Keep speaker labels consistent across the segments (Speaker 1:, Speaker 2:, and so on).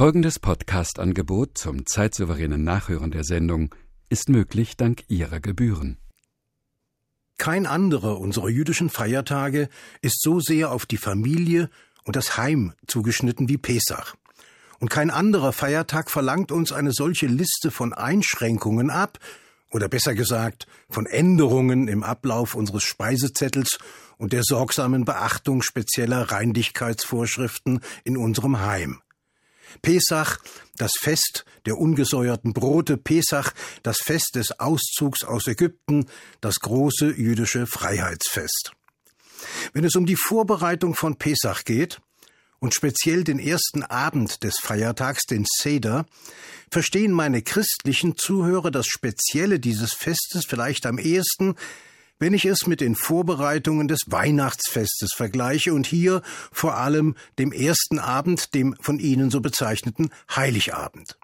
Speaker 1: Folgendes Podcast-Angebot zum zeitsouveränen Nachhören der Sendung ist möglich dank Ihrer Gebühren.
Speaker 2: Kein anderer unserer jüdischen Feiertage ist so sehr auf die Familie und das Heim zugeschnitten wie Pesach. Und kein anderer Feiertag verlangt uns eine solche Liste von Einschränkungen ab, oder besser gesagt von Änderungen im Ablauf unseres Speisezettels und der sorgsamen Beachtung spezieller Reinlichkeitsvorschriften in unserem Heim. Pesach, das Fest der ungesäuerten Brote, Pesach, das Fest des Auszugs aus Ägypten, das große jüdische Freiheitsfest. Wenn es um die Vorbereitung von Pesach geht, und speziell den ersten Abend des Feiertags, den Seder, verstehen meine christlichen Zuhörer das Spezielle dieses Festes vielleicht am ehesten, wenn ich es mit den Vorbereitungen des Weihnachtsfestes vergleiche und hier vor allem dem ersten Abend, dem von Ihnen so bezeichneten Heiligabend.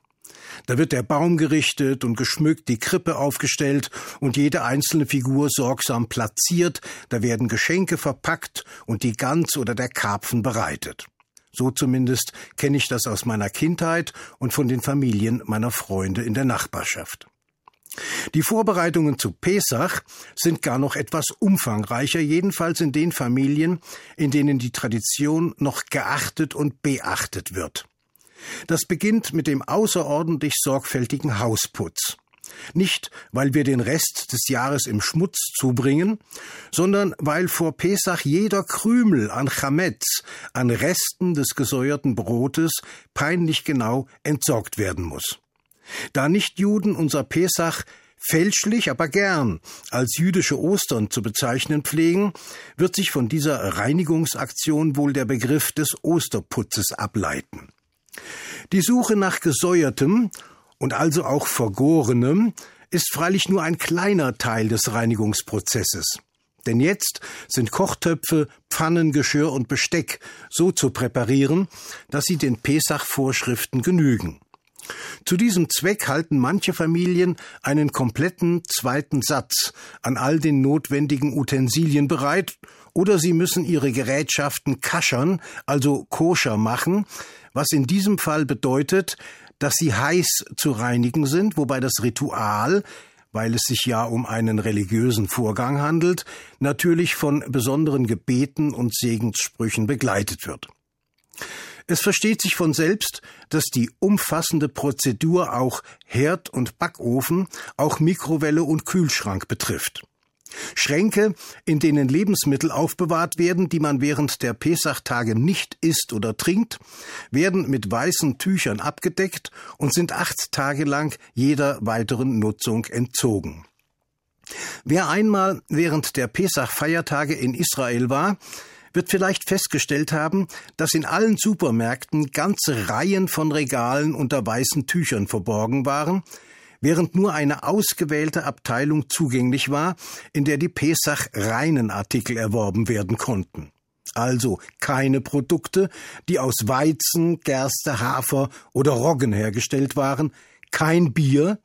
Speaker 2: Da wird der Baum gerichtet und geschmückt, die Krippe aufgestellt und jede einzelne Figur sorgsam platziert, da werden Geschenke verpackt und die Gans oder der Karpfen bereitet. So zumindest kenne ich das aus meiner Kindheit und von den Familien meiner Freunde in der Nachbarschaft. Die Vorbereitungen zu Pesach sind gar noch etwas umfangreicher, jedenfalls in den Familien, in denen die Tradition noch geachtet und beachtet wird. Das beginnt mit dem außerordentlich sorgfältigen Hausputz. Nicht, weil wir den Rest des Jahres im Schmutz zubringen, sondern weil vor Pesach jeder Krümel an Chametz, an Resten des gesäuerten Brotes, peinlich genau entsorgt werden muss. Da Nichtjuden unser Pesach fälschlich, aber gern als jüdische Ostern zu bezeichnen pflegen, wird sich von dieser Reinigungsaktion wohl der Begriff des Osterputzes ableiten. Die Suche nach gesäuertem und also auch vergorenem ist freilich nur ein kleiner Teil des Reinigungsprozesses. Denn jetzt sind Kochtöpfe, Pfannen, Geschirr und Besteck so zu präparieren, dass sie den Pesach-Vorschriften genügen. Zu diesem Zweck halten manche Familien einen kompletten zweiten Satz an all den notwendigen Utensilien bereit, oder sie müssen ihre Gerätschaften kaschern, also koscher machen, was in diesem Fall bedeutet, dass sie heiß zu reinigen sind, wobei das Ritual weil es sich ja um einen religiösen Vorgang handelt, natürlich von besonderen Gebeten und Segenssprüchen begleitet wird. Es versteht sich von selbst, dass die umfassende Prozedur auch Herd und Backofen, auch Mikrowelle und Kühlschrank betrifft. Schränke, in denen Lebensmittel aufbewahrt werden, die man während der Pesachtage nicht isst oder trinkt, werden mit weißen Tüchern abgedeckt und sind acht Tage lang jeder weiteren Nutzung entzogen. Wer einmal während der Pesach-Feiertage in Israel war, wird vielleicht festgestellt haben, dass in allen Supermärkten ganze Reihen von Regalen unter weißen Tüchern verborgen waren, während nur eine ausgewählte Abteilung zugänglich war, in der die Pesach reinen Artikel erworben werden konnten. Also keine Produkte, die aus Weizen, Gerste, Hafer oder Roggen hergestellt waren, kein Bier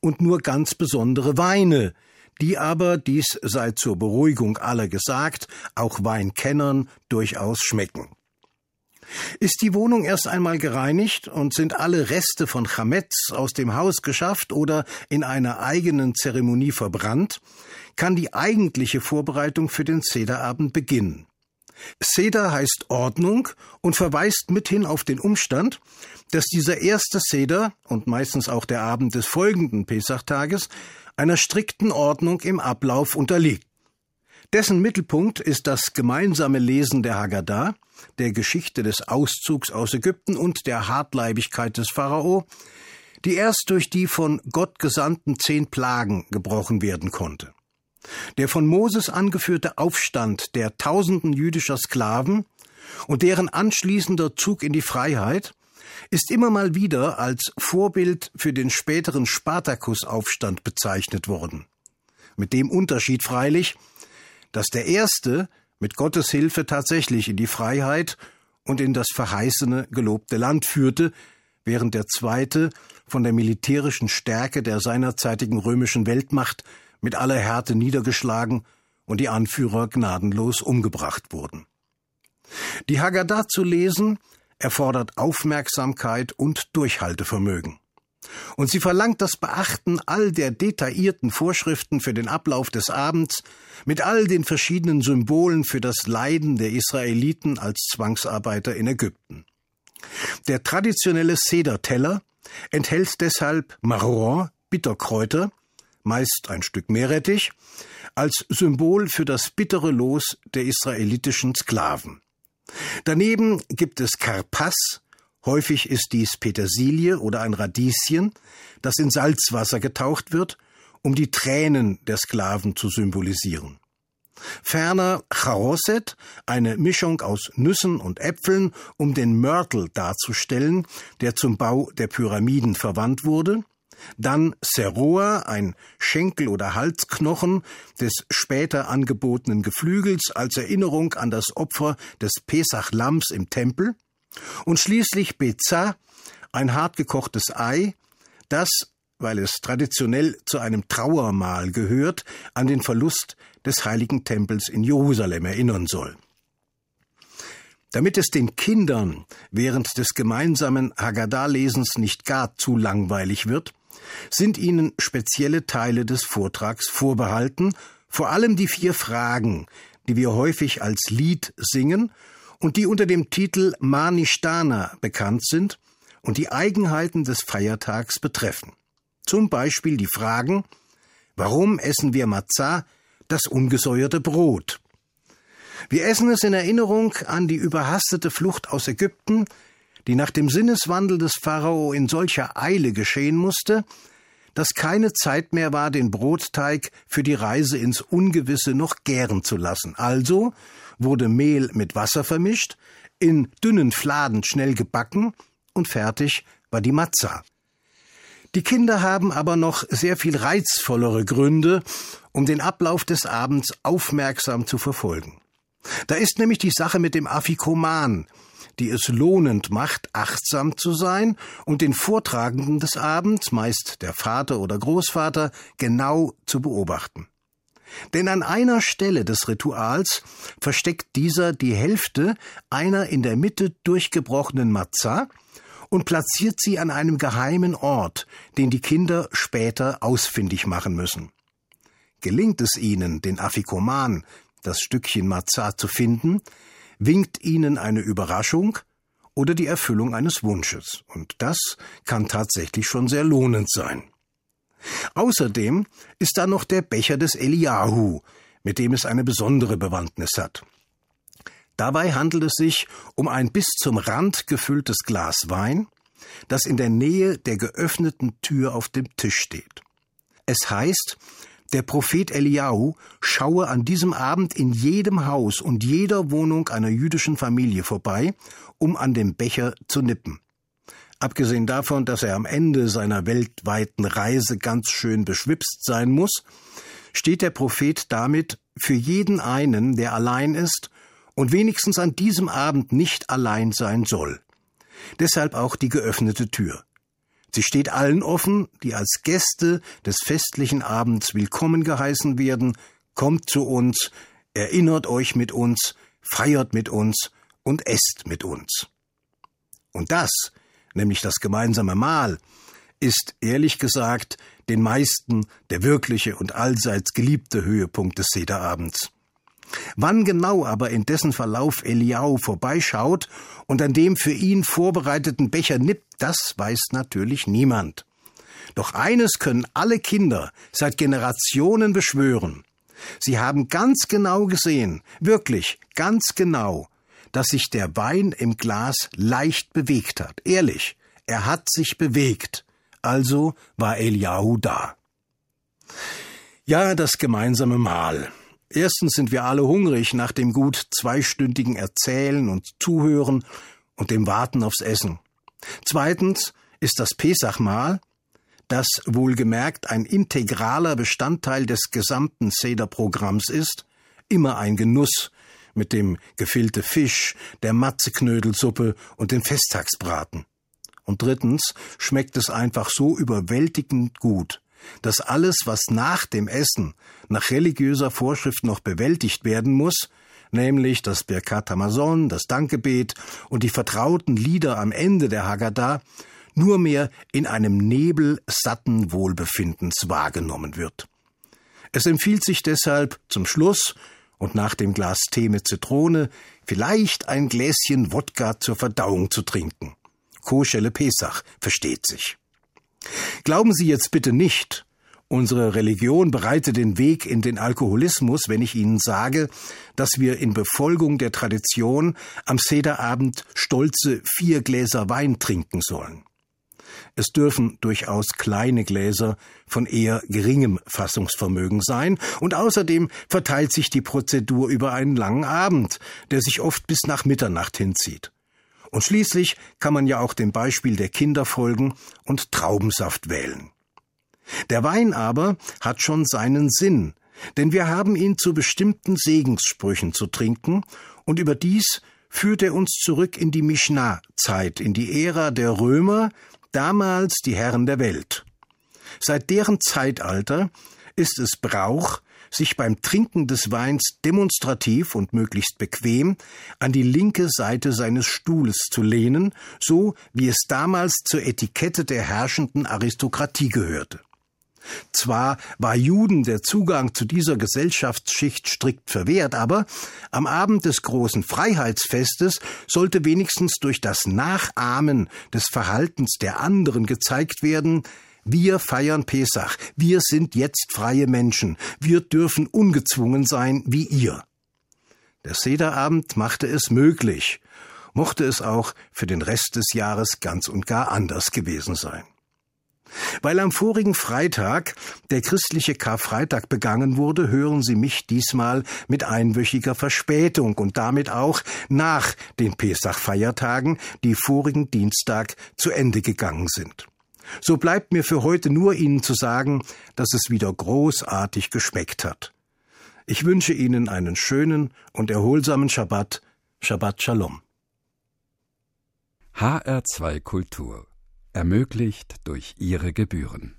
Speaker 2: und nur ganz besondere Weine, die aber, dies sei zur Beruhigung aller gesagt, auch Weinkennern durchaus schmecken. Ist die Wohnung erst einmal gereinigt und sind alle Reste von Chametz aus dem Haus geschafft oder in einer eigenen Zeremonie verbrannt, kann die eigentliche Vorbereitung für den Sederabend beginnen. Seder heißt Ordnung und verweist mithin auf den Umstand, dass dieser erste Seder und meistens auch der Abend des folgenden Pesachtages einer strikten Ordnung im Ablauf unterliegt. Dessen Mittelpunkt ist das gemeinsame Lesen der Haggadah, der Geschichte des Auszugs aus Ägypten und der Hartleibigkeit des Pharao, die erst durch die von Gott gesandten zehn Plagen gebrochen werden konnte. Der von Moses angeführte Aufstand der tausenden jüdischer Sklaven und deren anschließender Zug in die Freiheit ist immer mal wieder als Vorbild für den späteren Spartakusaufstand bezeichnet worden. Mit dem Unterschied freilich, dass der erste mit Gottes Hilfe tatsächlich in die Freiheit und in das verheißene, gelobte Land führte, während der zweite von der militärischen Stärke der seinerzeitigen römischen Weltmacht mit aller Härte niedergeschlagen und die Anführer gnadenlos umgebracht wurden. Die Haggadah zu lesen erfordert Aufmerksamkeit und Durchhaltevermögen. Und sie verlangt das Beachten all der detaillierten Vorschriften für den Ablauf des Abends mit all den verschiedenen Symbolen für das Leiden der Israeliten als Zwangsarbeiter in Ägypten. Der traditionelle Sederteller enthält deshalb Marron, Bitterkräuter, meist ein Stück Meerrettich, als Symbol für das bittere Los der israelitischen Sklaven. Daneben gibt es Karpass, häufig ist dies Petersilie oder ein Radieschen, das in Salzwasser getaucht wird, um die Tränen der Sklaven zu symbolisieren. Ferner Charoset, eine Mischung aus Nüssen und Äpfeln, um den Mörtel darzustellen, der zum Bau der Pyramiden verwandt wurde, dann Seroa, ein Schenkel- oder Halsknochen des später angebotenen Geflügels als Erinnerung an das Opfer des Pesach-Lamms im Tempel. Und schließlich Beza, ein hartgekochtes Ei, das, weil es traditionell zu einem Trauermahl gehört, an den Verlust des heiligen Tempels in Jerusalem erinnern soll. Damit es den Kindern während des gemeinsamen Haggadah-Lesens nicht gar zu langweilig wird, sind ihnen spezielle Teile des Vortrags vorbehalten, vor allem die vier Fragen, die wir häufig als Lied singen und die unter dem Titel Manishtana bekannt sind und die Eigenheiten des Feiertags betreffen. Zum Beispiel die Fragen Warum essen wir Matzah, das ungesäuerte Brot? Wir essen es in Erinnerung an die überhastete Flucht aus Ägypten, die nach dem Sinneswandel des Pharao in solcher Eile geschehen musste, dass keine Zeit mehr war, den Brotteig für die Reise ins Ungewisse noch gären zu lassen. Also wurde Mehl mit Wasser vermischt, in dünnen Fladen schnell gebacken und fertig war die Matza. Die Kinder haben aber noch sehr viel reizvollere Gründe, um den Ablauf des Abends aufmerksam zu verfolgen. Da ist nämlich die Sache mit dem Afikoman, die es lohnend macht, achtsam zu sein und den Vortragenden des Abends, meist der Vater oder Großvater, genau zu beobachten. Denn an einer Stelle des Rituals versteckt dieser die Hälfte einer in der Mitte durchgebrochenen Matzah und platziert sie an einem geheimen Ort, den die Kinder später ausfindig machen müssen. Gelingt es ihnen, den Afikoman, das Stückchen Matzah zu finden, winkt ihnen eine Überraschung oder die Erfüllung eines Wunsches. Und das kann tatsächlich schon sehr lohnend sein. Außerdem ist da noch der Becher des Eliahu, mit dem es eine besondere Bewandtnis hat. Dabei handelt es sich um ein bis zum Rand gefülltes Glas Wein, das in der Nähe der geöffneten Tür auf dem Tisch steht. Es heißt, der Prophet Eliahu schaue an diesem Abend in jedem Haus und jeder Wohnung einer jüdischen Familie vorbei, um an dem Becher zu nippen. Abgesehen davon, dass er am Ende seiner weltweiten Reise ganz schön beschwipst sein muss, steht der Prophet damit für jeden einen, der allein ist und wenigstens an diesem Abend nicht allein sein soll. Deshalb auch die geöffnete Tür. Sie steht allen offen, die als Gäste des festlichen Abends willkommen geheißen werden, kommt zu uns, erinnert euch mit uns, feiert mit uns und esst mit uns. Und das, nämlich das gemeinsame Mahl, ist ehrlich gesagt den meisten der wirkliche und allseits geliebte Höhepunkt des Sederabends. Wann genau aber in dessen Verlauf Eliau vorbeischaut und an dem für ihn vorbereiteten Becher nippt, das weiß natürlich niemand. Doch eines können alle Kinder seit Generationen beschwören. Sie haben ganz genau gesehen, wirklich ganz genau, dass sich der Wein im Glas leicht bewegt hat. Ehrlich, er hat sich bewegt. Also war Eliahu da. Ja, das gemeinsame Mahl. Erstens sind wir alle hungrig nach dem gut zweistündigen Erzählen und Zuhören und dem Warten aufs Essen. Zweitens ist das Pesachmahl, das wohlgemerkt ein integraler Bestandteil des gesamten Seder-Programms ist, immer ein Genuss mit dem gefüllte Fisch, der Matzeknödelsuppe und den Festtagsbraten. Und drittens schmeckt es einfach so überwältigend gut, dass alles, was nach dem Essen nach religiöser Vorschrift noch bewältigt werden muss, nämlich das Birkat Hamazon, das Dankgebet und die vertrauten Lieder am Ende der Haggadah, nur mehr in einem Nebel satten Wohlbefindens wahrgenommen wird. Es empfiehlt sich deshalb zum Schluss und nach dem Glas Tee mit Zitrone vielleicht ein Gläschen Wodka zur Verdauung zu trinken. Koschelle Pesach, versteht sich. Glauben Sie jetzt bitte nicht, unsere Religion bereitet den Weg in den Alkoholismus, wenn ich Ihnen sage, dass wir in Befolgung der Tradition am Sederabend stolze vier Gläser Wein trinken sollen. Es dürfen durchaus kleine Gläser von eher geringem Fassungsvermögen sein, und außerdem verteilt sich die Prozedur über einen langen Abend, der sich oft bis nach Mitternacht hinzieht. Und schließlich kann man ja auch dem Beispiel der Kinder folgen und Traubensaft wählen. Der Wein aber hat schon seinen Sinn, denn wir haben ihn zu bestimmten Segenssprüchen zu trinken, und überdies führt er uns zurück in die Mishnah-Zeit, in die Ära der Römer, damals die Herren der Welt. Seit deren Zeitalter ist es Brauch, sich beim Trinken des Weins demonstrativ und möglichst bequem an die linke Seite seines Stuhles zu lehnen, so wie es damals zur Etikette der herrschenden Aristokratie gehörte. Zwar war Juden der Zugang zu dieser Gesellschaftsschicht strikt verwehrt, aber am Abend des großen Freiheitsfestes sollte wenigstens durch das Nachahmen des Verhaltens der anderen gezeigt werden, wir feiern Pesach, wir sind jetzt freie Menschen, wir dürfen ungezwungen sein wie ihr. Der Sederabend machte es möglich, mochte es auch für den Rest des Jahres ganz und gar anders gewesen sein. Weil am vorigen Freitag der christliche Karfreitag begangen wurde, hören Sie mich diesmal mit einwöchiger Verspätung und damit auch nach den Pesach-Feiertagen, die vorigen Dienstag zu Ende gegangen sind. So bleibt mir für heute nur Ihnen zu sagen, dass es wieder großartig geschmeckt hat. Ich wünsche Ihnen einen schönen und erholsamen Schabbat. Shabbat Shalom.
Speaker 1: HR2 Kultur ermöglicht durch ihre Gebühren.